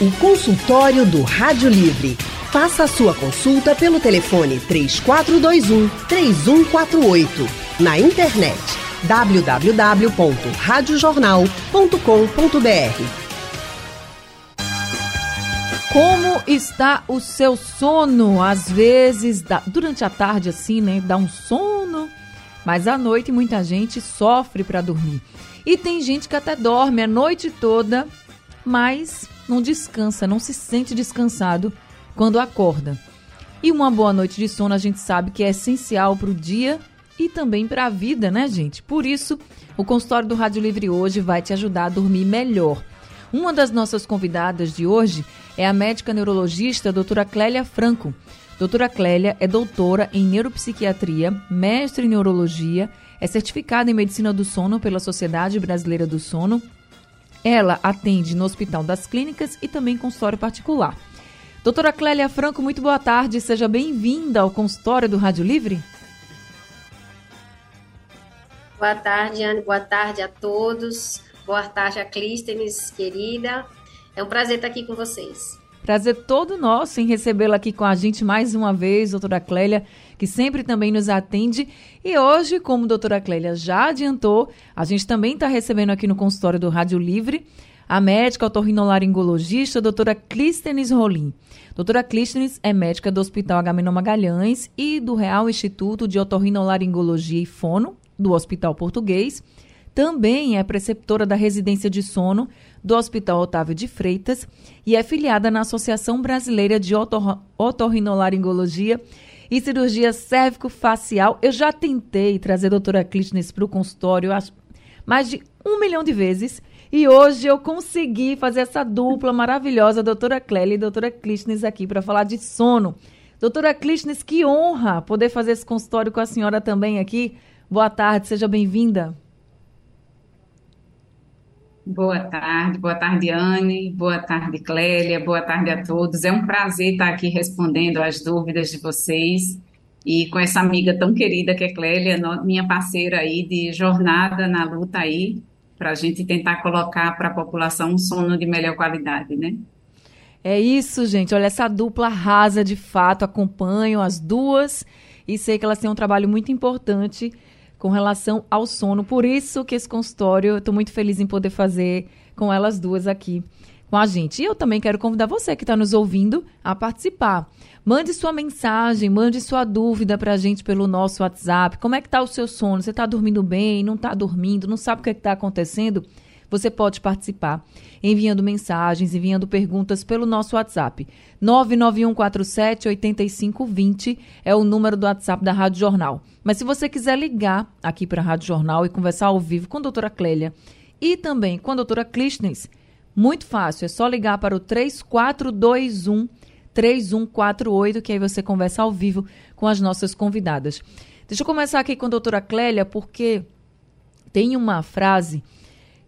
O consultório do Rádio Livre. Faça a sua consulta pelo telefone 3421 3148. Na internet www.radiojornal.com.br. Como está o seu sono? Às vezes, durante a tarde, assim, né? Dá um sono, mas à noite muita gente sofre para dormir. E tem gente que até dorme a noite toda, mas não descansa, não se sente descansado quando acorda. E uma boa noite de sono a gente sabe que é essencial para o dia e também para a vida, né, gente? Por isso, o consultório do Rádio Livre hoje vai te ajudar a dormir melhor. Uma das nossas convidadas de hoje é a médica neurologista doutora Clélia Franco. Doutora Clélia é doutora em neuropsiquiatria, mestre em neurologia, é certificada em medicina do sono pela Sociedade Brasileira do Sono. Ela atende no Hospital das Clínicas e também consultório particular. Doutora Clélia Franco, muito boa tarde, seja bem-vinda ao consultório do Rádio Livre. Boa tarde, Anne, boa tarde a todos. Boa tarde a Clístenes, querida. É um prazer estar aqui com vocês. Prazer todo nosso em recebê-la aqui com a gente mais uma vez, doutora Clélia, que sempre também nos atende. E hoje, como a doutora Clélia já adiantou, a gente também está recebendo aqui no consultório do Rádio Livre a médica otorrinolaringologista, doutora Clístenes Rolim. Doutora Clístenes é médica do Hospital Agamenon Magalhães e do Real Instituto de Otorrinolaringologia e Fono, do Hospital Português também é preceptora da residência de sono do Hospital Otávio de Freitas e é filiada na Associação Brasileira de Otor Otorrinolaringologia e Cirurgia Cérvico-Facial. Eu já tentei trazer a doutora Clístenes para o consultório mais de um milhão de vezes e hoje eu consegui fazer essa dupla maravilhosa, doutora Clélia e doutora Clístenes aqui para falar de sono. Doutora Clístenes, que honra poder fazer esse consultório com a senhora também aqui. Boa tarde, seja bem-vinda. Boa tarde, boa tarde, Anne, boa tarde, Clélia, boa tarde a todos. É um prazer estar aqui respondendo às dúvidas de vocês e com essa amiga tão querida que é Clélia, minha parceira aí de jornada na luta aí, para a gente tentar colocar para a população um sono de melhor qualidade, né? É isso, gente. Olha, essa dupla rasa de fato, acompanho as duas e sei que elas têm um trabalho muito importante com relação ao sono. Por isso que esse consultório, eu estou muito feliz em poder fazer com elas duas aqui com a gente. E eu também quero convidar você que está nos ouvindo a participar. Mande sua mensagem, mande sua dúvida para a gente pelo nosso WhatsApp. Como é que está o seu sono? Você está dormindo bem? Não está dormindo? Não sabe o que é está acontecendo? Você pode participar enviando mensagens, enviando perguntas pelo nosso WhatsApp. 99147 8520 é o número do WhatsApp da Rádio Jornal. Mas se você quiser ligar aqui para a Rádio Jornal e conversar ao vivo com a doutora Clélia e também com a doutora Clístenes, muito fácil, é só ligar para o 3421 3148, que aí você conversa ao vivo com as nossas convidadas. Deixa eu começar aqui com a doutora Clélia, porque tem uma frase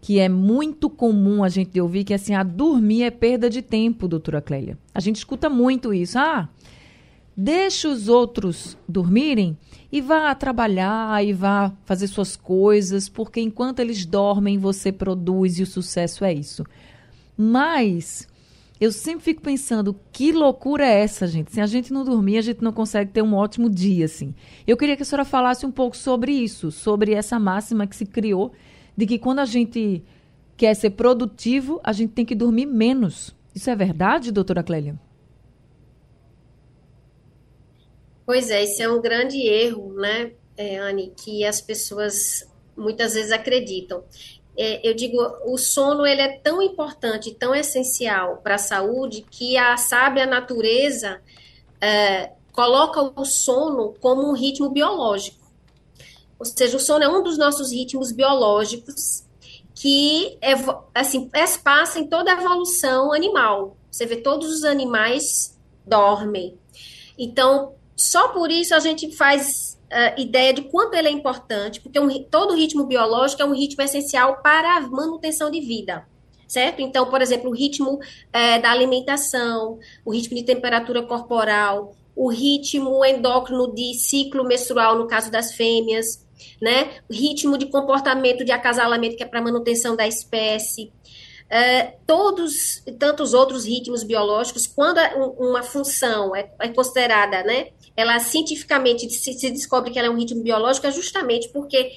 que é muito comum a gente ouvir, que é assim, a dormir é perda de tempo, doutora Clélia. A gente escuta muito isso. Ah, deixa os outros dormirem e vá trabalhar e vá fazer suas coisas, porque enquanto eles dormem, você produz e o sucesso é isso. Mas eu sempre fico pensando, que loucura é essa, gente? Se a gente não dormir, a gente não consegue ter um ótimo dia, assim. Eu queria que a senhora falasse um pouco sobre isso, sobre essa máxima que se criou de que quando a gente quer ser produtivo, a gente tem que dormir menos. Isso é verdade, doutora Clélia? Pois é, isso é um grande erro, né, é, Anne, que as pessoas muitas vezes acreditam. É, eu digo, o sono ele é tão importante, tão essencial para a saúde que a sábia natureza é, coloca o sono como um ritmo biológico. Ou seja, o sono é um dos nossos ritmos biológicos que assim, passa em toda a evolução animal. Você vê todos os animais dormem. Então, só por isso a gente faz uh, ideia de quanto ele é importante, porque um, todo ritmo biológico é um ritmo essencial para a manutenção de vida certo? Então, por exemplo, o ritmo é, da alimentação, o ritmo de temperatura corporal, o ritmo endócrino de ciclo menstrual, no caso das fêmeas, né? Ritmo de comportamento de acasalamento, que é para manutenção da espécie. é, todos tantos outros ritmos biológicos, quando uma função é, é considerada, né, ela cientificamente se, se, descobre que ela é um ritmo biológico, é justamente porque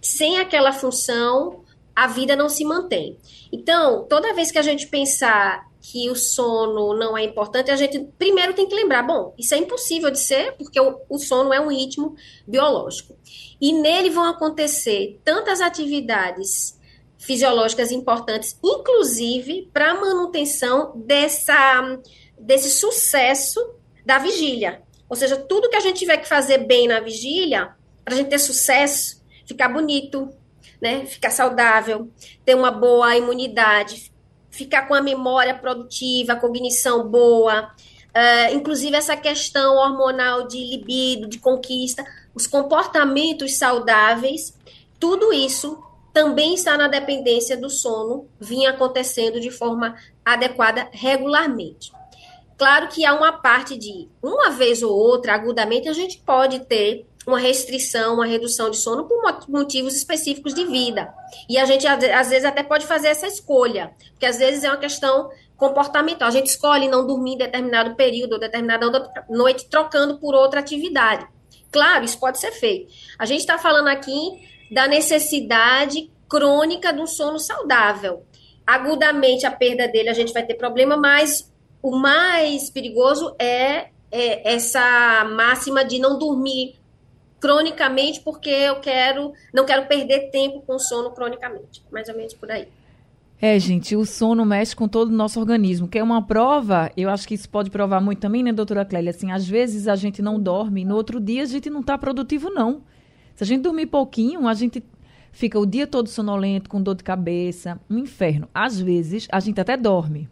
sem aquela função a vida não se mantém. Então, toda vez que a gente pensar que o sono não é importante, a gente primeiro tem que lembrar, bom, isso é impossível de ser, porque o, o sono é um ritmo biológico. E nele vão acontecer tantas atividades fisiológicas importantes, inclusive para a manutenção dessa, desse sucesso da vigília. Ou seja, tudo que a gente tiver que fazer bem na vigília, para a gente ter sucesso, ficar bonito, né? ficar saudável, ter uma boa imunidade, ficar com a memória produtiva, cognição boa, uh, inclusive essa questão hormonal de libido, de conquista, os comportamentos saudáveis, tudo isso também está na dependência do sono, vinha acontecendo de forma adequada regularmente. Claro que há uma parte de uma vez ou outra, agudamente, a gente pode ter uma restrição, uma redução de sono por motivos específicos de vida. E a gente, às vezes, até pode fazer essa escolha, porque às vezes é uma questão comportamental. A gente escolhe não dormir em determinado período ou determinada noite, trocando por outra atividade. Claro, isso pode ser feito. A gente está falando aqui da necessidade crônica do sono saudável. Agudamente, a perda dele, a gente vai ter problema, mas o mais perigoso é, é essa máxima de não dormir cronicamente porque eu quero, não quero perder tempo com sono cronicamente. Mais ou menos por aí. É, gente, o sono mexe com todo o nosso organismo, que é uma prova, eu acho que isso pode provar muito também, né, doutora Clélia? Assim, às vezes a gente não dorme, no outro dia a gente não está produtivo, não. Se a gente dormir pouquinho, a gente fica o dia todo sonolento, com dor de cabeça, um inferno. Às vezes a gente até dorme,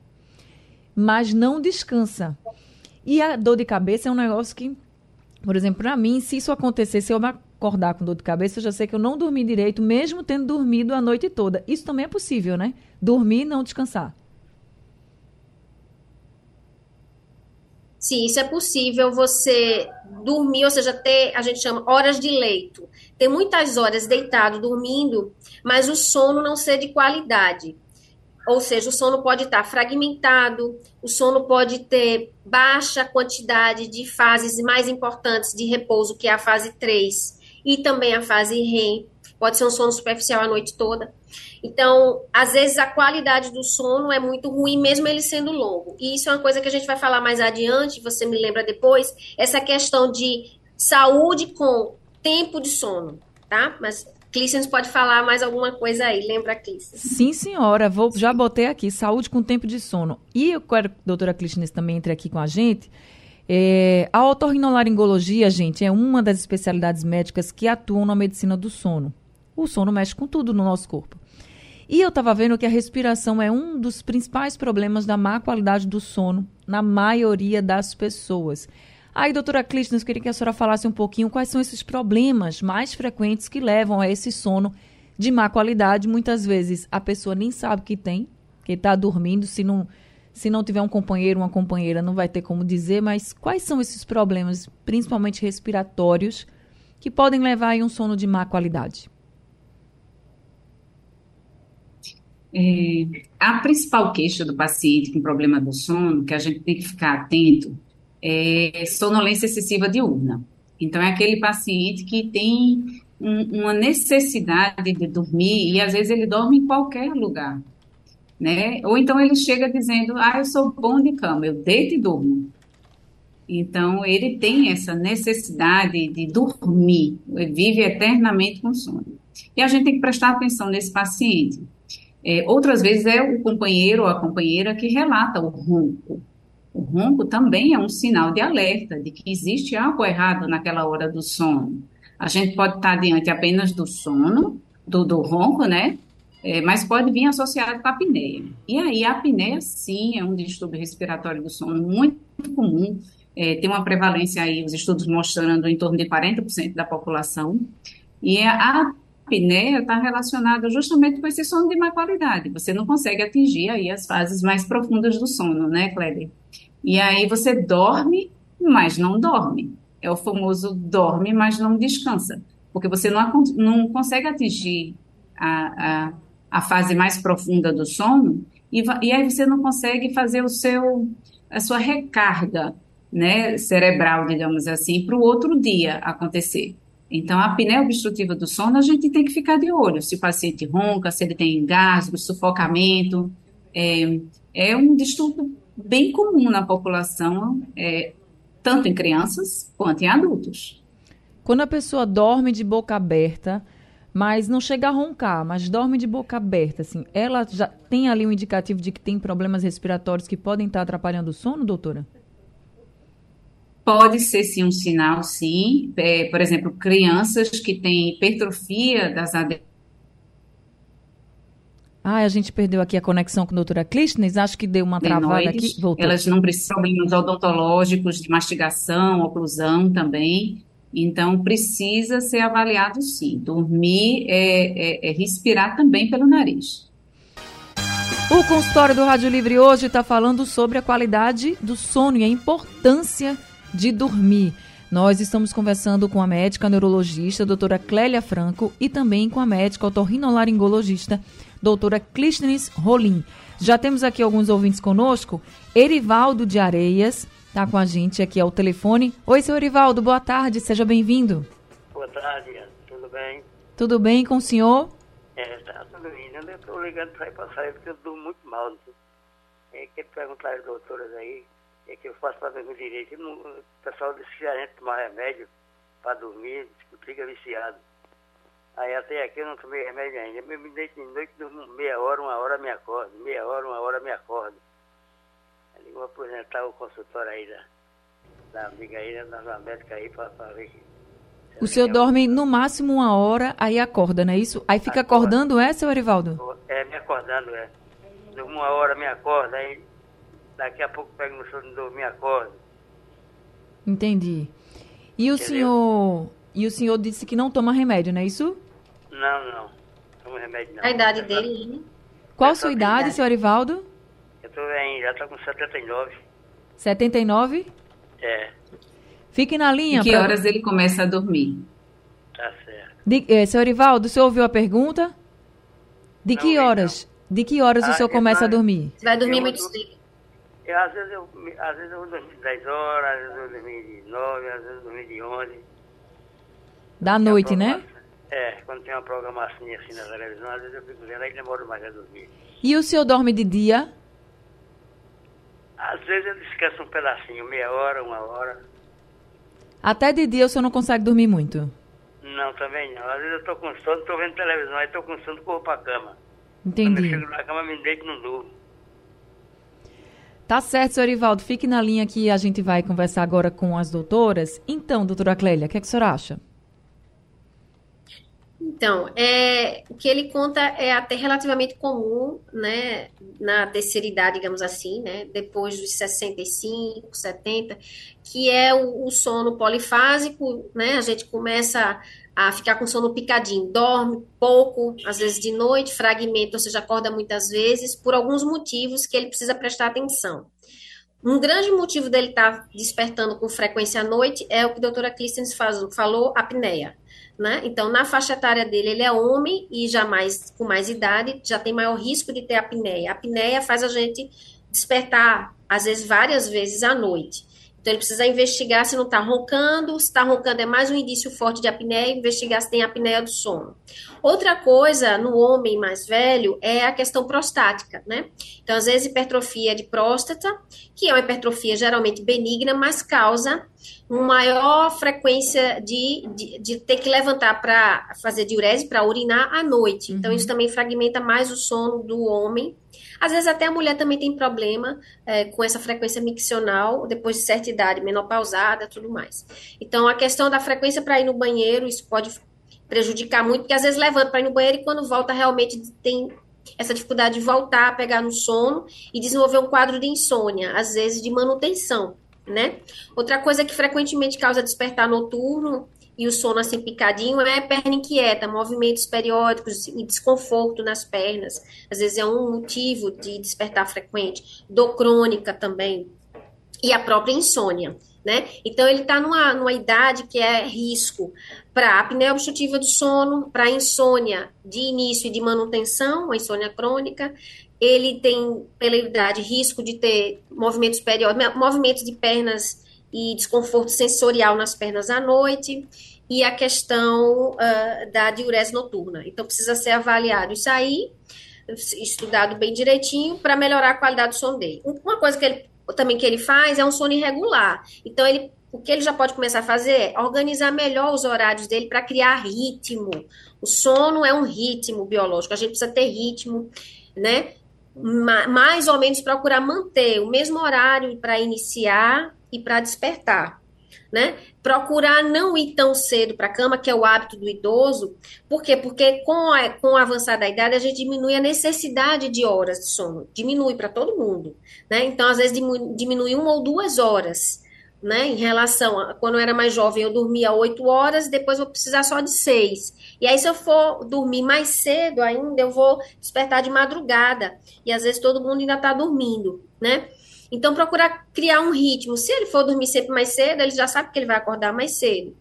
mas não descansa. E a dor de cabeça é um negócio que por exemplo, para mim, se isso acontecer, se eu me acordar com dor de cabeça, eu já sei que eu não dormi direito, mesmo tendo dormido a noite toda. Isso também é possível, né? Dormir e não descansar. Sim, isso é possível você dormir, ou seja, ter, a gente chama horas de leito. Ter muitas horas deitado, dormindo, mas o sono não ser de qualidade. Ou seja, o sono pode estar fragmentado, o sono pode ter baixa quantidade de fases mais importantes de repouso, que é a fase 3, e também a fase REM. Pode ser um sono superficial a noite toda. Então, às vezes a qualidade do sono é muito ruim, mesmo ele sendo longo. E isso é uma coisa que a gente vai falar mais adiante, você me lembra depois, essa questão de saúde com tempo de sono, tá? Mas Clícenes pode falar mais alguma coisa aí, lembra, Clícenes? Sim, senhora, vou, já botei aqui, saúde com tempo de sono. E eu quero que a doutora Clícenes também entre aqui com a gente. É, a otorrinolaringologia, gente, é uma das especialidades médicas que atuam na medicina do sono. O sono mexe com tudo no nosso corpo. E eu estava vendo que a respiração é um dos principais problemas da má qualidade do sono na maioria das pessoas. Aí, doutora Clístenes, queria que a senhora falasse um pouquinho quais são esses problemas mais frequentes que levam a esse sono de má qualidade. Muitas vezes a pessoa nem sabe que tem, que está dormindo, se não, se não tiver um companheiro, uma companheira, não vai ter como dizer, mas quais são esses problemas, principalmente respiratórios, que podem levar a um sono de má qualidade? É, a principal queixa do paciente com problema do sono, que a gente tem que ficar atento, é sonolência excessiva diurna. Então, é aquele paciente que tem um, uma necessidade de dormir e às vezes ele dorme em qualquer lugar, né? Ou então ele chega dizendo, ah, eu sou bom de cama, eu deito e durmo. Então, ele tem essa necessidade de dormir, ele vive eternamente com sono. E a gente tem que prestar atenção nesse paciente. É, outras vezes é o companheiro ou a companheira que relata o ronco. O ronco também é um sinal de alerta de que existe algo errado naquela hora do sono. A gente pode estar diante apenas do sono, do, do ronco, né? É, mas pode vir associado com a apneia. E aí, a apneia, sim, é um distúrbio respiratório do sono muito comum. É, tem uma prevalência aí, os estudos mostrando em torno de 40% da população. E a apneia está relacionada justamente com esse sono de má qualidade. Você não consegue atingir aí as fases mais profundas do sono, né, Kleber? E aí você dorme, mas não dorme. É o famoso dorme, mas não descansa. Porque você não, não consegue atingir a, a, a fase mais profunda do sono e, e aí você não consegue fazer o seu, a sua recarga né, cerebral, digamos assim, para o outro dia acontecer. Então, a apneia obstrutiva do sono, a gente tem que ficar de olho. Se o paciente ronca, se ele tem engasgo, sufocamento. É, é um distúrbio bem comum na população, é, tanto em crianças quanto em adultos. Quando a pessoa dorme de boca aberta, mas não chega a roncar, mas dorme de boca aberta, assim, ela já tem ali um indicativo de que tem problemas respiratórios que podem estar atrapalhando o sono, doutora? Pode ser sim um sinal, sim. É, por exemplo, crianças que têm hipertrofia das adenoides. Ah, a gente perdeu aqui a conexão com a doutora Clístenes, acho que deu uma travada aqui. Voltou. Elas não precisam de problemas odontológicos, de mastigação, oclusão também. Então, precisa ser avaliado sim. Dormir é, é, é respirar também pelo nariz. O consultório do Rádio Livre hoje está falando sobre a qualidade do sono e a importância de dormir. Nós estamos conversando com a médica neurologista, doutora Clélia Franco, e também com a médica otorrinolaringologista, doutora Clístenes Rolim. Já temos aqui alguns ouvintes conosco. Erivaldo de Areias está com a gente aqui ao telefone. Oi, seu Erivaldo, boa tarde, seja bem-vindo. Boa tarde, tudo bem? Tudo bem com o senhor? É, tá tudo bem. Eu estou ligando para ir para sair porque eu durmo muito mal. É, quero perguntar às doutoras aí é que eu faço para dormir direito. o pessoal disse que a gente tomar remédio para dormir, fica viciado. Aí até aqui eu não tomei remédio ainda. Eu me deito de noite, durmo meia hora, uma hora me acordo. Meia hora, uma hora me acordo. Eu vou apresentar o consultório aí da, da amiga aí, da médica aí, para ver que o senhor dorme no máximo uma hora, aí acorda, não é isso? Aí fica Acorda. acordando, é, seu Arivaldo? É, me acordando, é. Uma hora me acorda, aí daqui a pouco pego no sono de dormir e acordo. Entendi. E o Entendeu? senhor. E o senhor disse que não toma remédio, não é isso? Não, não. Toma remédio não. A idade dele, né? Qual a sua idade, idade, senhor Arivaldo? Eu tô em, já tô com 79. 79? É. Fique na linha. Em que pra... horas ele começa a dormir? Tá certo. De, eh, senhor Arivaldo, o senhor ouviu a pergunta? De não, que horas? Não. De que horas ah, o senhor começa a dormir? Você vai dormir muito cedo. Eu, às, vezes eu, às vezes eu vou dormir de 10 horas, às vezes eu vou dormir de 9, às vezes eu dormir de 11. Da noite, né? É, quando tem uma programação assim na televisão, às vezes eu fico vendo, aí demoro mais a dormir. E o senhor dorme de dia? Às vezes eu esqueço um pedacinho, meia hora, uma hora. Até de dia o senhor não consegue dormir muito? Não, também não. Às vezes eu tô com sono, tô vendo televisão, aí tô com sono, corro pra cama. Entendi. Quando eu chego na cama, me deito e não durmo. Tá certo, senhor Ivaldo. Fique na linha que a gente vai conversar agora com as doutoras. Então, doutora Clélia, o que, é que a senhora acha? Então, é, o que ele conta é até relativamente comum, né, na terceira idade, digamos assim, né, depois dos 65, 70, que é o, o sono polifásico, né, a gente começa a ficar com sono picadinho, dorme pouco, às vezes de noite, fragmenta, ou seja, acorda muitas vezes, por alguns motivos que ele precisa prestar atenção. Um grande motivo dele estar tá despertando com frequência à noite é o que a doutora Clístenes falou, apneia. Né? Então, na faixa etária dele, ele é homem e já mais, com mais idade, já tem maior risco de ter apneia. A apneia faz a gente despertar, às vezes, várias vezes à noite. Então, ele precisa investigar se não está roncando, se está roncando é mais um indício forte de apneia, investigar se tem apneia do sono. Outra coisa no homem mais velho é a questão prostática, né? Então, às vezes, hipertrofia de próstata, que é uma hipertrofia geralmente benigna, mas causa uma maior frequência de, de, de ter que levantar para fazer diurese, para urinar à noite. Então, uhum. isso também fragmenta mais o sono do homem às vezes até a mulher também tem problema é, com essa frequência miccional, depois de certa idade, menopausada, tudo mais. Então, a questão da frequência para ir no banheiro, isso pode prejudicar muito, porque às vezes levanta para ir no banheiro e quando volta realmente tem essa dificuldade de voltar a pegar no sono e desenvolver um quadro de insônia, às vezes de manutenção, né? Outra coisa que frequentemente causa despertar noturno e o sono assim picadinho é perna inquieta, movimentos periódicos e desconforto nas pernas. Às vezes é um motivo de despertar frequente. Dor crônica também. E a própria insônia. né? Então ele está numa, numa idade que é risco para apneia obstrutiva do sono, para insônia de início e de manutenção, uma insônia crônica. Ele tem, pela idade, risco de ter movimentos periódicos, movimentos de pernas e desconforto sensorial nas pernas à noite e a questão uh, da diurese noturna. Então, precisa ser avaliado isso aí, estudado bem direitinho, para melhorar a qualidade do sono dele. Uma coisa que ele, também que ele faz é um sono irregular. Então, ele, o que ele já pode começar a fazer é organizar melhor os horários dele para criar ritmo. O sono é um ritmo biológico, a gente precisa ter ritmo, né? Mais ou menos procurar manter o mesmo horário para iniciar e para despertar né? Procurar não ir tão cedo para a cama, que é o hábito do idoso. Por quê? Porque com a, com a avançada da idade, a gente diminui a necessidade de horas de sono. Diminui para todo mundo, né? Então, às vezes, diminui, diminui uma ou duas horas, né? Em relação a quando eu era mais jovem, eu dormia oito horas, depois vou precisar só de seis. E aí, se eu for dormir mais cedo ainda, eu vou despertar de madrugada. E às vezes todo mundo ainda está dormindo, né? Então, procurar criar um ritmo. Se ele for dormir sempre mais cedo, ele já sabe que ele vai acordar mais cedo.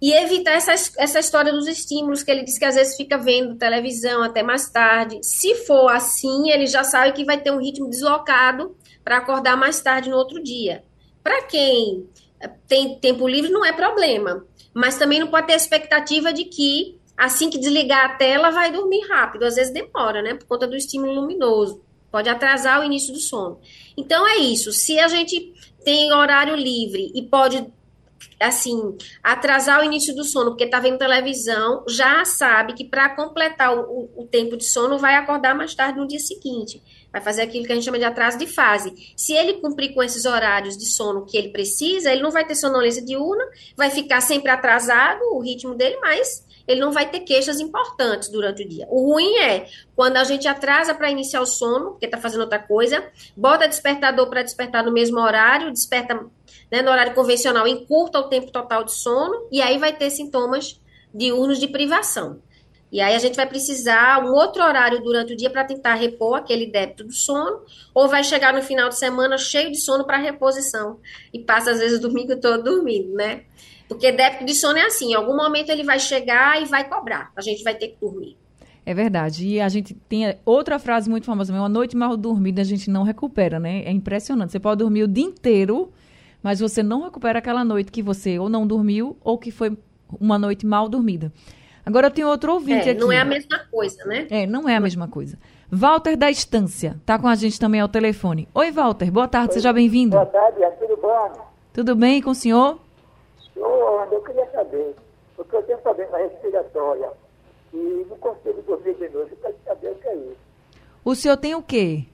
E evitar essa, essa história dos estímulos, que ele diz que às vezes fica vendo televisão até mais tarde. Se for assim, ele já sabe que vai ter um ritmo deslocado para acordar mais tarde no outro dia. Para quem tem tempo livre, não é problema. Mas também não pode ter a expectativa de que assim que desligar a tela, vai dormir rápido. Às vezes demora, né? Por conta do estímulo luminoso. Pode atrasar o início do sono. Então é isso. Se a gente tem horário livre e pode assim, atrasar o início do sono porque está vendo televisão, já sabe que para completar o, o, tempo de sono vai acordar mais tarde no dia seguinte. Vai fazer aquilo que a gente chama de atraso de fase. Se ele cumprir com esses horários de sono que ele precisa, ele não vai ter sonolência diurna, vai ficar sempre atrasado o ritmo dele, mas ele não vai ter queixas importantes durante o dia. O ruim é quando a gente atrasa para iniciar o sono, porque está fazendo outra coisa, bota despertador para despertar no mesmo horário, desperta né, no horário convencional, encurta o tempo total de sono, e aí vai ter sintomas diurnos de privação. E aí a gente vai precisar um outro horário durante o dia para tentar repor aquele débito do sono, ou vai chegar no final de semana cheio de sono para reposição e passa às vezes o domingo todo dormindo, né? Porque débito de sono é assim, em algum momento ele vai chegar e vai cobrar. A gente vai ter que dormir. É verdade. E a gente tem outra frase muito famosa, uma noite mal dormida a gente não recupera, né? É impressionante. Você pode dormir o dia inteiro, mas você não recupera aquela noite que você ou não dormiu ou que foi uma noite mal dormida. Agora eu tenho outro ouvinte é, aqui. Não é a mesma coisa, né? É, não é a mesma coisa. Walter da Estância, tá com a gente também ao telefone. Oi, Walter, boa tarde, Oi. seja bem-vindo. Boa tarde, é tudo bom? Tudo bem com o senhor? Eu queria saber, porque eu tenho problema respiratória e não consigo dormir de noite, eu quero saber o que é isso. O senhor tem o quê?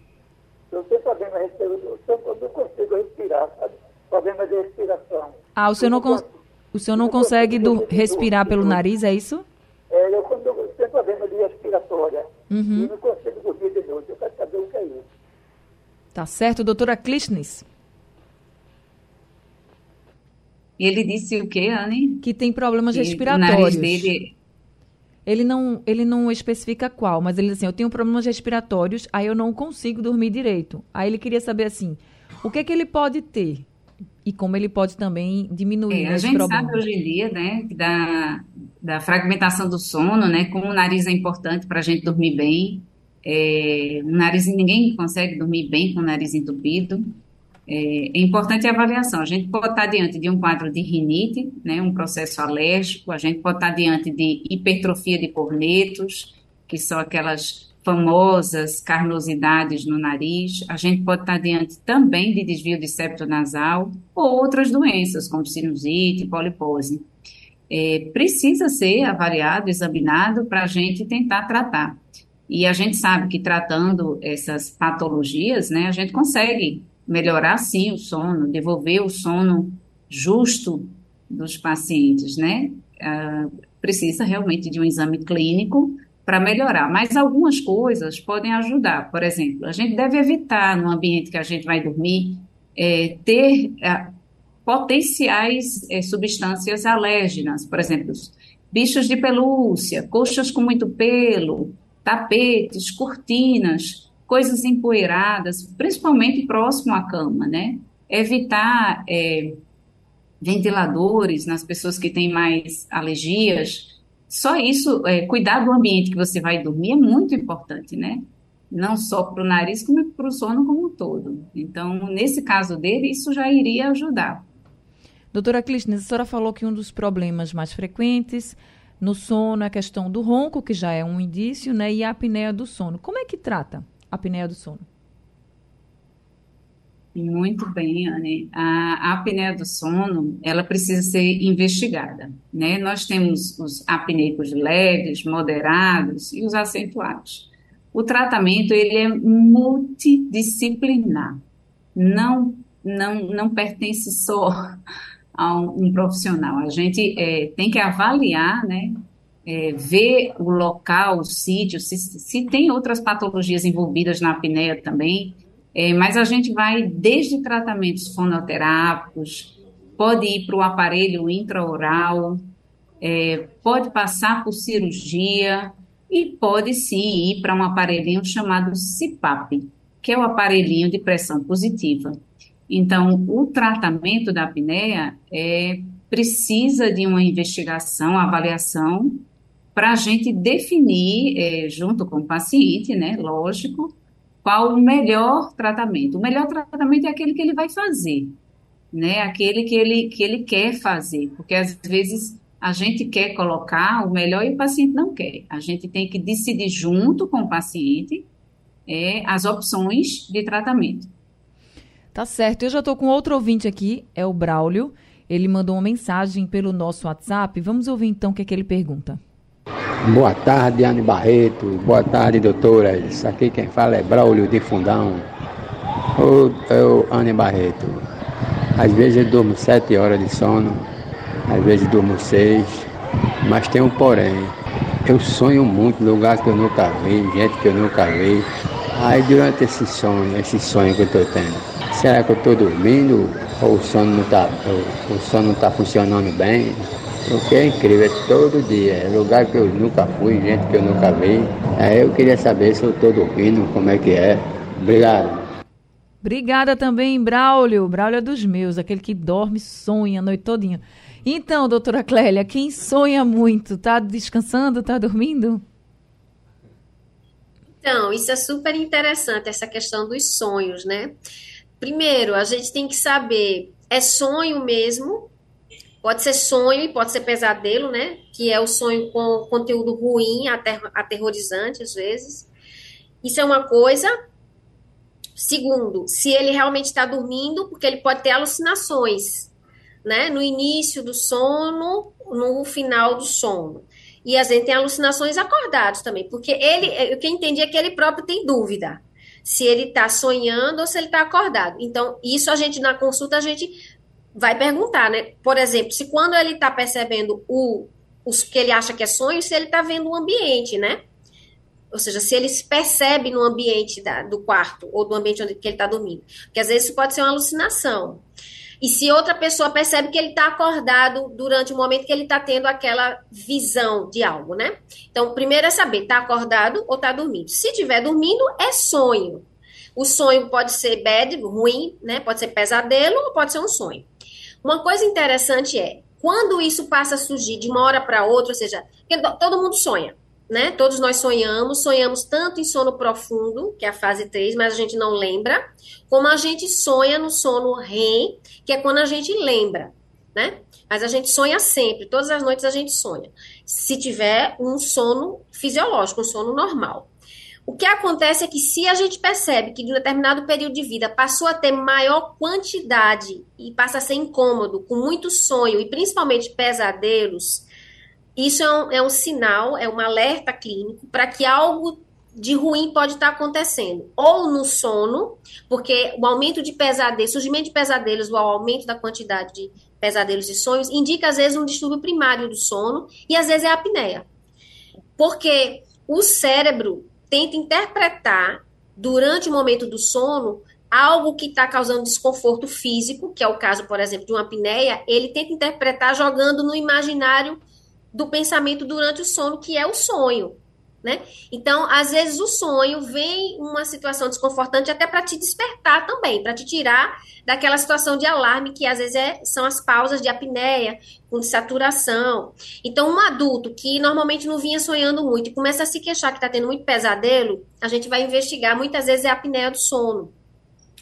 Eu tenho problema respiratório, eu não consigo respirar, sabe? Problema de respiração. Ah, o senhor não, o senhor não, consegue do, respirar pelo nariz, é isso? É, eu, quando eu tenho problema de respiratória uhum. e não consigo dormir de noite, eu quero saber o que é isso. Tá certo, doutora Klishnes? Ele disse o quê, Anne? Que tem problemas que respiratórios. O nariz dele... Ele não, ele não especifica qual, mas ele diz assim, eu tenho problemas respiratórios, aí eu não consigo dormir direito. Aí ele queria saber assim, o que é que ele pode ter? E como ele pode também diminuir é, A gente sabe hoje em dia, né, da, da fragmentação do sono, né, como o nariz é importante para a gente dormir bem. É, o nariz, ninguém consegue dormir bem com o nariz entupido. É, é, importante a avaliação. A gente pode estar diante de um quadro de rinite, né, um processo alérgico, a gente pode estar diante de hipertrofia de cornetos, que são aquelas famosas carnosidades no nariz. A gente pode estar diante também de desvio de septo nasal ou outras doenças, como sinusite, polipose. É, precisa ser avaliado, examinado para a gente tentar tratar. E a gente sabe que tratando essas patologias, né, a gente consegue melhorar sim o sono, devolver o sono justo dos pacientes, né? Uh, precisa realmente de um exame clínico para melhorar, mas algumas coisas podem ajudar. Por exemplo, a gente deve evitar no ambiente que a gente vai dormir é, ter é, potenciais é, substâncias alérgenas, por exemplo, bichos de pelúcia, coxas com muito pelo, tapetes, cortinas, coisas empoeiradas, principalmente próximo à cama, né? Evitar é, ventiladores nas pessoas que têm mais alergias. Só isso, é, cuidar do ambiente que você vai dormir é muito importante, né? Não só para o nariz, como para o sono como um todo. Então, nesse caso dele, isso já iria ajudar. Doutora Clisnes, a senhora falou que um dos problemas mais frequentes no sono é a questão do ronco, que já é um indício, né? E a apneia do sono. Como é que trata apneia do sono? Muito bem, Anne. A, apneia do sono, ela precisa ser investigada, né? Nós temos os apneicos leves, moderados e os acentuados. O tratamento, ele é multidisciplinar. Não, não, não pertence só a um, um profissional. A gente é, tem que avaliar, né? É, ver o local, o sítio, se, se tem outras patologias envolvidas na apneia também, é, mas a gente vai desde tratamentos fonoterápicos, pode ir para o aparelho intraoral, é, pode passar por cirurgia e pode sim ir para um aparelhinho chamado CPAP, que é o aparelhinho de pressão positiva. Então, o tratamento da apneia é, precisa de uma investigação, avaliação, para a gente definir, é, junto com o paciente, né, lógico, qual o melhor tratamento. O melhor tratamento é aquele que ele vai fazer, né? Aquele que ele, que ele quer fazer, porque às vezes a gente quer colocar o melhor e o paciente não quer. A gente tem que decidir junto com o paciente é, as opções de tratamento. Tá certo. Eu já estou com outro ouvinte aqui, é o Braulio. Ele mandou uma mensagem pelo nosso WhatsApp. Vamos ouvir então o que, é que ele pergunta. Boa tarde, Anne Barreto. Boa tarde, doutoras. Aqui quem fala é Braulio de Fundão. Ô, eu, Anne Barreto. Às vezes eu durmo sete horas de sono, às vezes durmo seis, mas tem um porém. Eu sonho muito, lugares que eu nunca vi, gente que eu nunca vi. Aí durante esse sonho, esse sonho que eu estou tendo, será que eu estou dormindo ou o sono não está tá funcionando bem? Porque é incrível, é todo dia, é lugar que eu nunca fui, gente que eu nunca vi. Aí eu queria saber se eu estou dormindo, como é que é. Obrigado. Obrigada também, Braulio. Braulio é dos meus, aquele que dorme, sonha a noite todinha. Então, doutora Clélia, quem sonha muito, tá descansando, tá dormindo? Então, isso é super interessante, essa questão dos sonhos, né? Primeiro, a gente tem que saber, é sonho mesmo Pode ser sonho e pode ser pesadelo, né? Que é o sonho com conteúdo ruim, ater aterrorizante às vezes. Isso é uma coisa. Segundo, se ele realmente está dormindo, porque ele pode ter alucinações, né? No início do sono, no final do sono. E às vezes tem alucinações acordados também, porque ele, o que eu entendi é que ele próprio tem dúvida se ele está sonhando ou se ele está acordado. Então, isso a gente, na consulta, a gente vai perguntar, né? Por exemplo, se quando ele está percebendo o, os que ele acha que é sonho, se ele está vendo o ambiente, né? Ou seja, se ele se percebe no ambiente da, do quarto ou do ambiente onde que ele está dormindo. Porque às vezes isso pode ser uma alucinação. E se outra pessoa percebe que ele está acordado durante o momento que ele está tendo aquela visão de algo, né? Então, primeiro é saber, está acordado ou está dormindo. Se estiver dormindo, é sonho. O sonho pode ser bad, ruim, né? Pode ser pesadelo ou pode ser um sonho. Uma coisa interessante é, quando isso passa a surgir de uma hora para outra, ou seja, todo mundo sonha, né? Todos nós sonhamos, sonhamos tanto em sono profundo, que é a fase 3, mas a gente não lembra, como a gente sonha no sono REM, que é quando a gente lembra, né? Mas a gente sonha sempre, todas as noites a gente sonha. Se tiver um sono fisiológico, um sono normal. O que acontece é que se a gente percebe que de um determinado período de vida passou a ter maior quantidade e passa a ser incômodo, com muito sonho e principalmente pesadelos, isso é um, é um sinal, é um alerta clínico para que algo de ruim pode estar acontecendo. Ou no sono, porque o aumento de pesadelos, surgimento de pesadelos, o aumento da quantidade de pesadelos e sonhos, indica às vezes um distúrbio primário do sono e às vezes é a apneia. Porque o cérebro tenta interpretar, durante o momento do sono, algo que está causando desconforto físico, que é o caso, por exemplo, de uma apneia, ele tenta interpretar jogando no imaginário do pensamento durante o sono, que é o sonho. Né? Então, às vezes o sonho vem uma situação desconfortante até para te despertar também, para te tirar daquela situação de alarme que às vezes é, são as pausas de apneia, com saturação. Então, um adulto que normalmente não vinha sonhando muito e começa a se queixar que está tendo muito pesadelo, a gente vai investigar. Muitas vezes é a apneia do sono.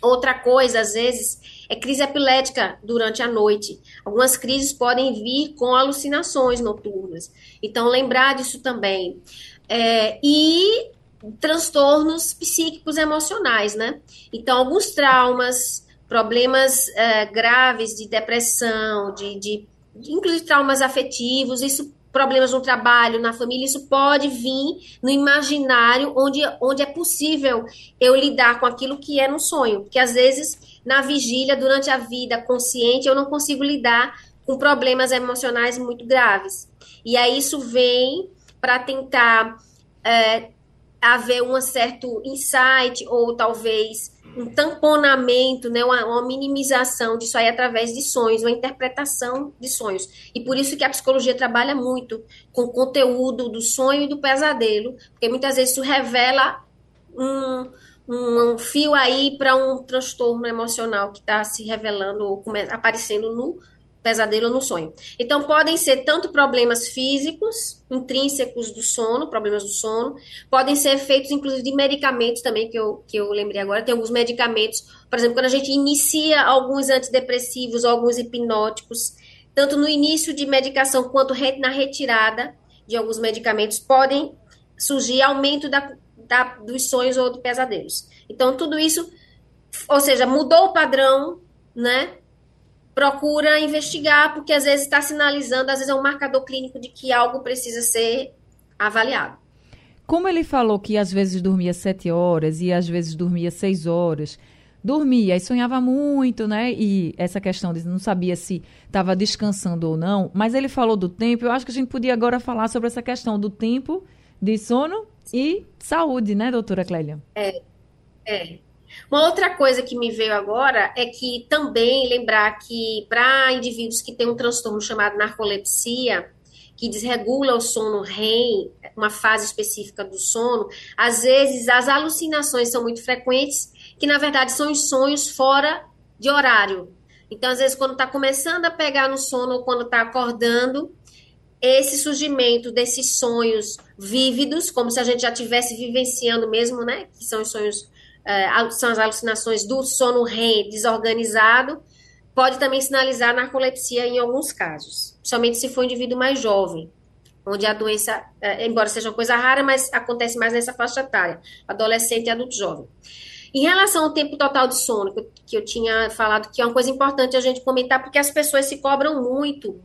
Outra coisa, às vezes, é crise epilética durante a noite. Algumas crises podem vir com alucinações noturnas. Então, lembrar disso também. É, e transtornos psíquicos emocionais, né? Então, alguns traumas, problemas é, graves de depressão, de, de, de, inclusive traumas afetivos, isso problemas no trabalho, na família, isso pode vir no imaginário onde, onde é possível eu lidar com aquilo que é no sonho. Porque às vezes, na vigília, durante a vida consciente, eu não consigo lidar com problemas emocionais muito graves. E aí isso vem para tentar é, haver um certo insight ou talvez um tamponamento, né, uma, uma, minimização disso aí através de sonhos, uma interpretação de sonhos. E por isso que a psicologia trabalha muito com o conteúdo do sonho e do pesadelo, porque muitas vezes isso revela um, um fio aí para um transtorno emocional que está se revelando ou aparecendo no pesadelo no sonho. Então, podem ser tanto problemas físicos, intrínsecos do sono, problemas do sono, podem ser efeitos, inclusive, de medicamentos também, que eu, que eu lembrei agora. Tem alguns medicamentos, por exemplo, quando a gente inicia alguns antidepressivos, alguns hipnóticos, tanto no início de medicação quanto na retirada de alguns medicamentos, podem surgir aumento da, da, dos sonhos ou de pesadelos. Então, tudo isso, ou seja, mudou o padrão, né? Procura investigar, porque às vezes está sinalizando, às vezes é um marcador clínico de que algo precisa ser avaliado. Como ele falou que às vezes dormia sete horas e às vezes dormia seis horas, dormia e sonhava muito, né? E essa questão de não sabia se estava descansando ou não, mas ele falou do tempo. Eu acho que a gente podia agora falar sobre essa questão do tempo de sono e saúde, né, doutora Clélia? É, é. Uma outra coisa que me veio agora é que também lembrar que para indivíduos que têm um transtorno chamado narcolepsia, que desregula o sono REM, uma fase específica do sono, às vezes as alucinações são muito frequentes, que na verdade são os sonhos fora de horário. Então, às vezes, quando está começando a pegar no sono ou quando está acordando, esse surgimento desses sonhos vívidos, como se a gente já estivesse vivenciando mesmo, né? Que são os sonhos é, são as alucinações do sono REM desorganizado, pode também sinalizar narcolepsia em alguns casos, somente se for um indivíduo mais jovem, onde a doença, é, embora seja uma coisa rara, mas acontece mais nessa faixa etária, adolescente e adulto jovem. Em relação ao tempo total de sono, que eu tinha falado que é uma coisa importante a gente comentar, porque as pessoas se cobram muito,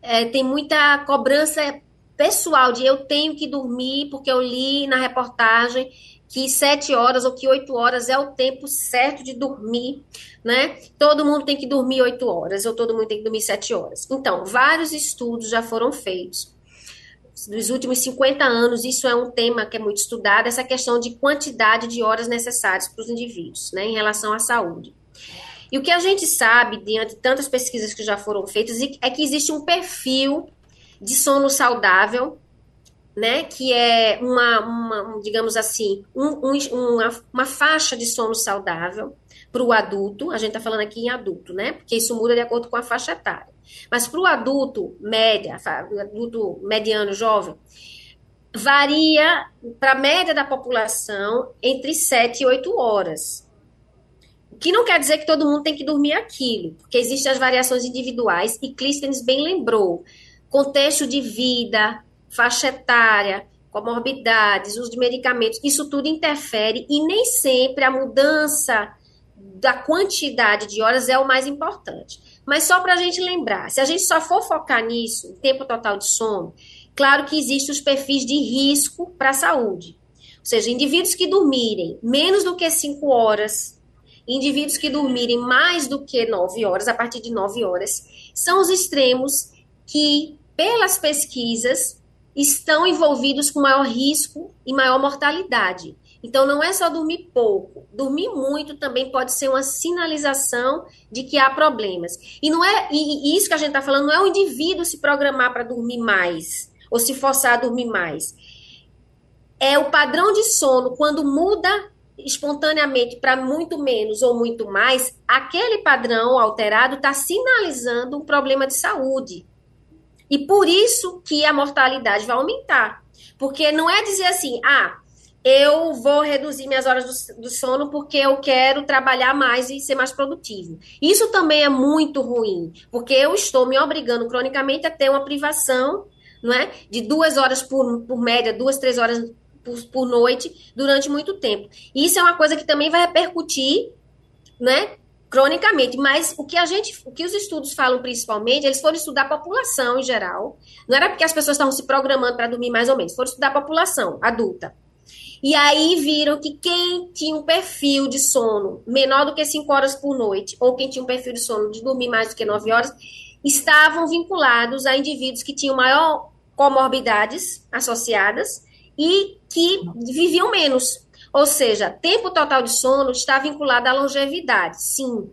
é, tem muita cobrança pessoal de eu tenho que dormir porque eu li na reportagem que sete horas ou que oito horas é o tempo certo de dormir, né? Todo mundo tem que dormir oito horas, ou todo mundo tem que dormir sete horas. Então, vários estudos já foram feitos. Nos últimos 50 anos, isso é um tema que é muito estudado, essa questão de quantidade de horas necessárias para os indivíduos, né, em relação à saúde. E o que a gente sabe, diante de tantas pesquisas que já foram feitas, é que existe um perfil de sono saudável né, que é uma, uma digamos assim, um, um, uma, uma faixa de sono saudável para o adulto, a gente está falando aqui em adulto, né, porque isso muda de acordo com a faixa etária. Mas para o adulto média, adulto mediano, jovem, varia para a média da população entre 7 e 8 horas. O que não quer dizer que todo mundo tem que dormir aquilo, porque existem as variações individuais, e Clístenes bem lembrou, contexto de vida, faixa etária, comorbidades, uso de medicamentos, isso tudo interfere e nem sempre a mudança da quantidade de horas é o mais importante. Mas só para a gente lembrar, se a gente só for focar nisso, tempo total de sono, claro que existem os perfis de risco para a saúde. Ou seja, indivíduos que dormirem menos do que 5 horas, indivíduos que dormirem mais do que 9 horas, a partir de 9 horas, são os extremos que, pelas pesquisas, estão envolvidos com maior risco e maior mortalidade. Então, não é só dormir pouco. Dormir muito também pode ser uma sinalização de que há problemas. E não é e, isso que a gente está falando não é o indivíduo se programar para dormir mais ou se forçar a dormir mais. é o padrão de sono, quando muda espontaneamente para muito menos ou muito mais, aquele padrão alterado está sinalizando um problema de saúde. E por isso que a mortalidade vai aumentar. Porque não é dizer assim, ah, eu vou reduzir minhas horas do, do, sono porque eu quero trabalhar mais e ser mais produtivo. Isso também é muito ruim, porque eu estou me obrigando cronicamente a ter uma privação, não é? De duas horas por, por média, duas, três horas por, por noite durante muito tempo. Isso é uma coisa que também vai repercutir, né? Cronicamente, mas o que a gente, o que os estudos falam principalmente, eles foram estudar a população em geral. Não era porque as pessoas estavam se programando para dormir mais ou menos, foram estudar a população adulta. E aí viram que quem tinha um perfil de sono menor do que 5 horas por noite, ou quem tinha um perfil de sono de dormir mais do que 9 horas, estavam vinculados a indivíduos que tinham maior comorbidades associadas e que viviam menos. Ou seja, tempo total de sono está vinculado à longevidade, sim.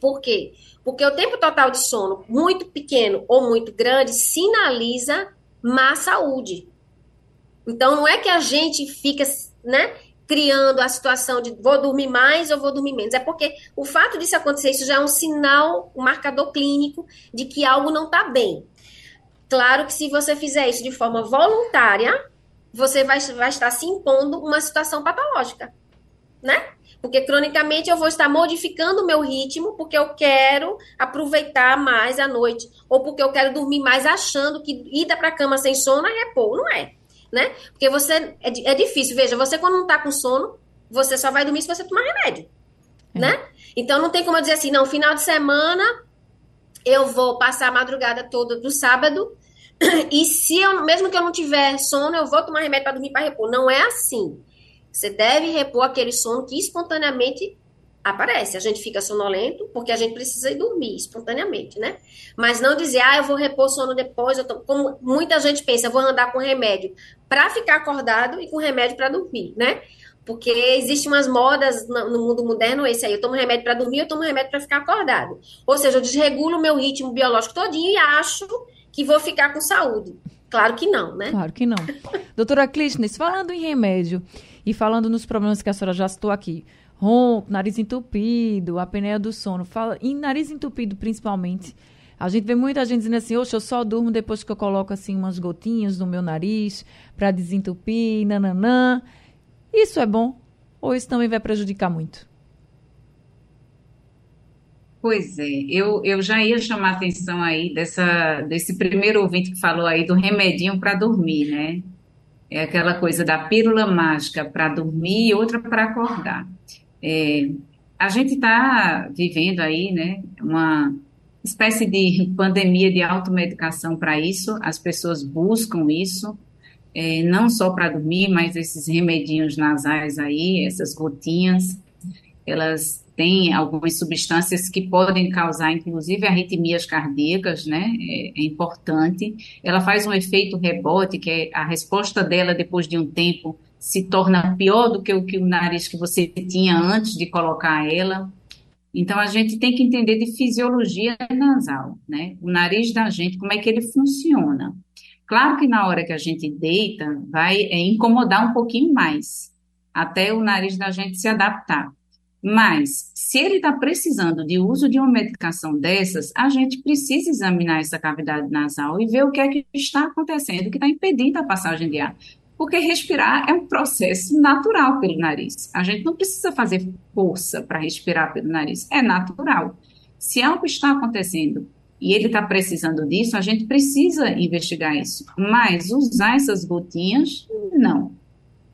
Por quê? Porque o tempo total de sono, muito pequeno ou muito grande, sinaliza má saúde. Então, não é que a gente fica, né, criando a situação de vou dormir mais ou vou dormir menos. É porque o fato disso acontecer, isso já é um sinal, um marcador clínico de que algo não está bem. Claro que se você fizer isso de forma voluntária, você vai, vai estar se impondo uma situação patológica, né? Porque cronicamente eu vou estar modificando o meu ritmo porque eu quero aproveitar mais a noite, ou porque eu quero dormir mais achando que ir para a cama sem sono é repor. Não é né? Porque você é, é difícil. Veja, você quando não tá com sono, você só vai dormir se você tomar remédio, é. né? Então não tem como eu dizer assim, não, final de semana eu vou passar a madrugada toda do sábado e se eu, mesmo que eu não tiver sono, eu vou tomar remédio para dormir para repor. Não é assim. Você deve repor aquele sono que espontaneamente aparece. A gente fica sonolento porque a gente precisa ir dormir espontaneamente, né? Mas não dizer, ah, eu vou repor sono depois, como muita gente pensa, vou andar com remédio para ficar acordado e com remédio para dormir, né? Porque existem umas modas no mundo moderno, esse aí, eu tomo remédio para dormir, eu tomo remédio para ficar acordado. Ou seja, eu desregulo o meu ritmo biológico todinho e acho que vou ficar com saúde. Claro que não, né? Claro que não. Doutora Clístenes, falando em remédio e falando nos problemas que a senhora já citou aqui, ronco, nariz entupido, apneia do sono. Fala, em nariz entupido, principalmente, a gente vê muita gente dizendo assim, oxe, eu só durmo depois que eu coloco assim umas gotinhas no meu nariz para desentupir, nananã. Isso é bom? Ou isso também vai prejudicar muito? Pois é, eu, eu já ia chamar a atenção aí dessa, desse primeiro ouvinte que falou aí do remedinho para dormir, né? É aquela coisa da pílula mágica para dormir e outra para acordar. É, a gente está vivendo aí, né, uma espécie de pandemia de automedicação para isso, as pessoas buscam isso, é, não só para dormir, mas esses remedinhos nasais aí, essas gotinhas, elas têm algumas substâncias que podem causar, inclusive, arritmias cardíacas, né? É, é, importante. Ela faz um efeito rebote, que é a resposta dela depois de um tempo se torna pior do que o que o nariz que você tinha antes de colocar ela. Então a gente tem que entender de fisiologia nasal, né? O nariz da gente, como é que ele funciona. Claro que na hora que a gente deita, vai é, incomodar um pouquinho mais, até o nariz da gente se adaptar. Mas, se ele está precisando de uso de uma medicação dessas, a gente precisa examinar essa cavidade nasal e ver o que é que está acontecendo, que está impedindo a passagem de ar porque respirar é um processo natural pelo nariz. A gente não precisa fazer força para respirar pelo nariz, é natural. Se algo está acontecendo e ele está precisando disso, a gente precisa investigar isso. Mas usar essas gotinhas, não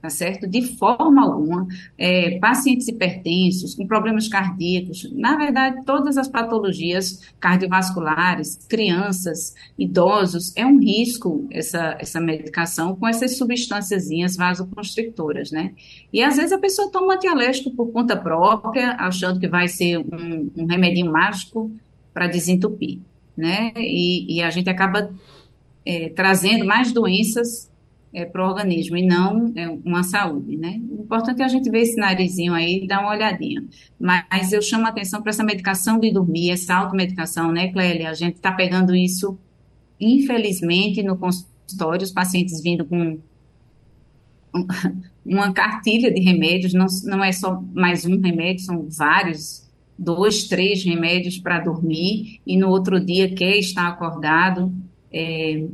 tá certo? De forma alguma, é, pacientes hipertensos, com problemas cardíacos, na verdade, todas as patologias cardiovasculares, crianças, idosos, é um risco essa, essa medicação com essas substâncias vasoconstrictoras, né? E às vezes a pessoa toma antialérgico por conta própria, achando que vai ser um, um remedinho mágico para desentupir, né? E, e, a gente acaba é, trazendo mais doenças é, para o organismo e não é, uma saúde, né? O importante é a gente ver esse narizinho aí e dar uma olhadinha. Mas eu chamo a atenção para essa medicação de dormir, essa automedicação, né, Clélia? A gente está pegando isso, infelizmente, no consultório, os pacientes vindo com uma cartilha de remédios, não, não é só mais um remédio, são vários, dois, três remédios para dormir, e no outro dia quer estar acordado. É,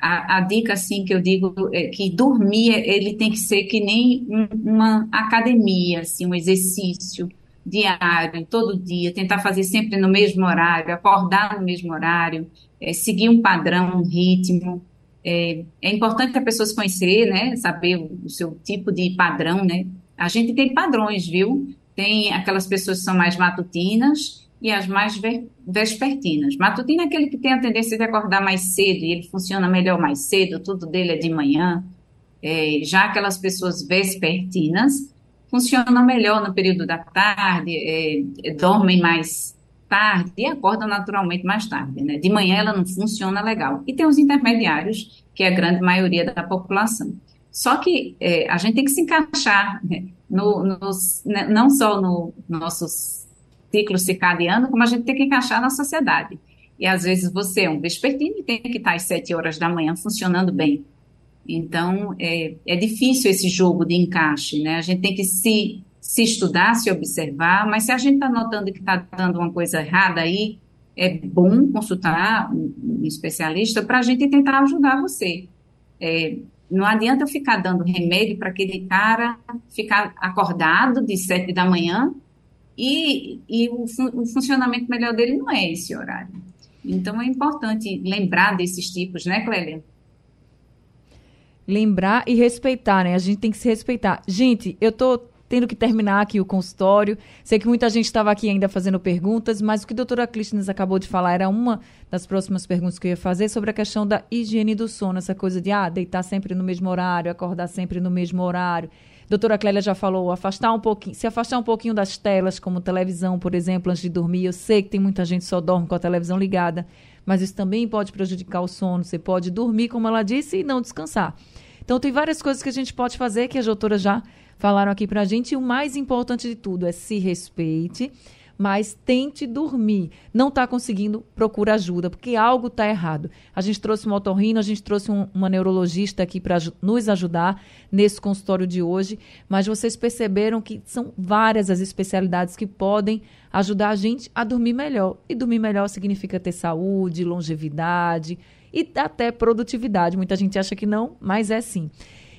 a, a, dica assim que eu digo é que dormir ele tem que ser que nem uma academia, assim, um exercício diário, todo dia, tentar fazer sempre no mesmo horário, acordar no mesmo horário, é, seguir um padrão, um ritmo. É, é, importante a pessoa se conhecer, né, saber o, o seu tipo de padrão, né. A gente tem padrões, viu? Tem aquelas pessoas que são mais matutinas e as mais vespertinas. Matutina é aquele que tem a tendência de acordar mais cedo e ele funciona melhor mais cedo, tudo dele é de manhã. É, já aquelas pessoas vespertinas funcionam melhor no período da tarde, é, é, dormem mais tarde e acordam naturalmente mais tarde. Né? De manhã ela não funciona legal. E tem os intermediários, que é a grande maioria da população. Só que é, a gente tem que se encaixar né? no, né? não só no nossos ciclo circadiano, como a gente tem que encaixar na sociedade. E às vezes você é um vespertino e tem que estar às sete horas da manhã funcionando bem. Então, é, é difícil esse jogo de encaixe, né? A gente tem que se, se estudar, se observar, mas se a gente está notando que está dando uma coisa errada aí, é bom consultar um, um especialista para a gente tentar ajudar você. É, não adianta eu ficar dando remédio para aquele cara ficar acordado de sete da manhã e, e o, o funcionamento melhor dele não é esse horário. Então é importante lembrar desses tipos, né, Clélia? Lembrar e respeitar, né? A gente tem que se respeitar. Gente, eu tô tendo que terminar aqui o consultório. Sei que muita gente estava aqui ainda fazendo perguntas, mas o que a doutora Clístenes acabou de falar era uma das próximas perguntas que eu ia fazer sobre a questão da higiene do sono, essa coisa de ah, deitar sempre no mesmo horário, acordar sempre no mesmo horário. Doutora Clélia já falou, afastar um pouquinho, se afastar um pouquinho das telas, como televisão, por exemplo, antes de dormir. Eu sei que tem muita gente que só dorme com a televisão ligada, mas isso também pode prejudicar o sono. Você pode dormir, como ela disse, e não descansar. Então, tem várias coisas que a gente pode fazer que as doutoras já falaram aqui pra gente. E o mais importante de tudo é se respeite mas tente dormir. Não está conseguindo, procura ajuda, porque algo está errado. A gente trouxe um otorrino, a gente trouxe um, uma neurologista aqui para nos ajudar nesse consultório de hoje, mas vocês perceberam que são várias as especialidades que podem ajudar a gente a dormir melhor. E dormir melhor significa ter saúde, longevidade e até produtividade. Muita gente acha que não, mas é sim.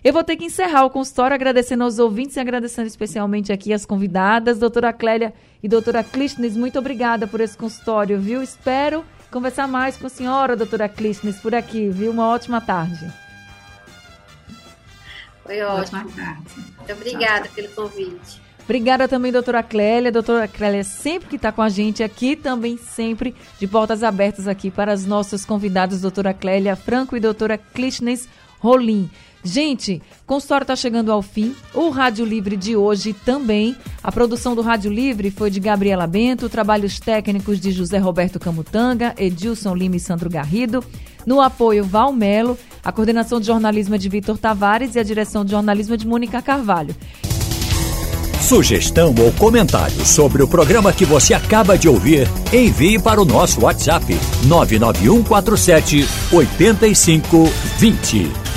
Eu vou ter que encerrar o consultório agradecendo aos ouvintes e agradecendo especialmente aqui as convidadas, doutora Clélia e doutora Clístenes. Muito obrigada por esse consultório, viu? Espero conversar mais com a senhora, doutora Clístenes, por aqui, viu? Uma ótima tarde. Foi ótimo. Muito obrigada pelo convite. Obrigada também, doutora Clélia. Doutora Clélia sempre que está com a gente aqui, também sempre de portas abertas aqui para as nossas convidadas, doutora Clélia Franco e doutora Clístenes Rolim. Gente, o consultório está chegando ao fim. O Rádio Livre de hoje também. A produção do Rádio Livre foi de Gabriela Bento, trabalhos técnicos de José Roberto Camutanga, Edilson Lima e Sandro Garrido. No apoio, Val Melo. A coordenação de jornalismo é de Vitor Tavares e a direção de jornalismo é de Mônica Carvalho. Sugestão ou comentário sobre o programa que você acaba de ouvir, envie para o nosso WhatsApp 99147 8520.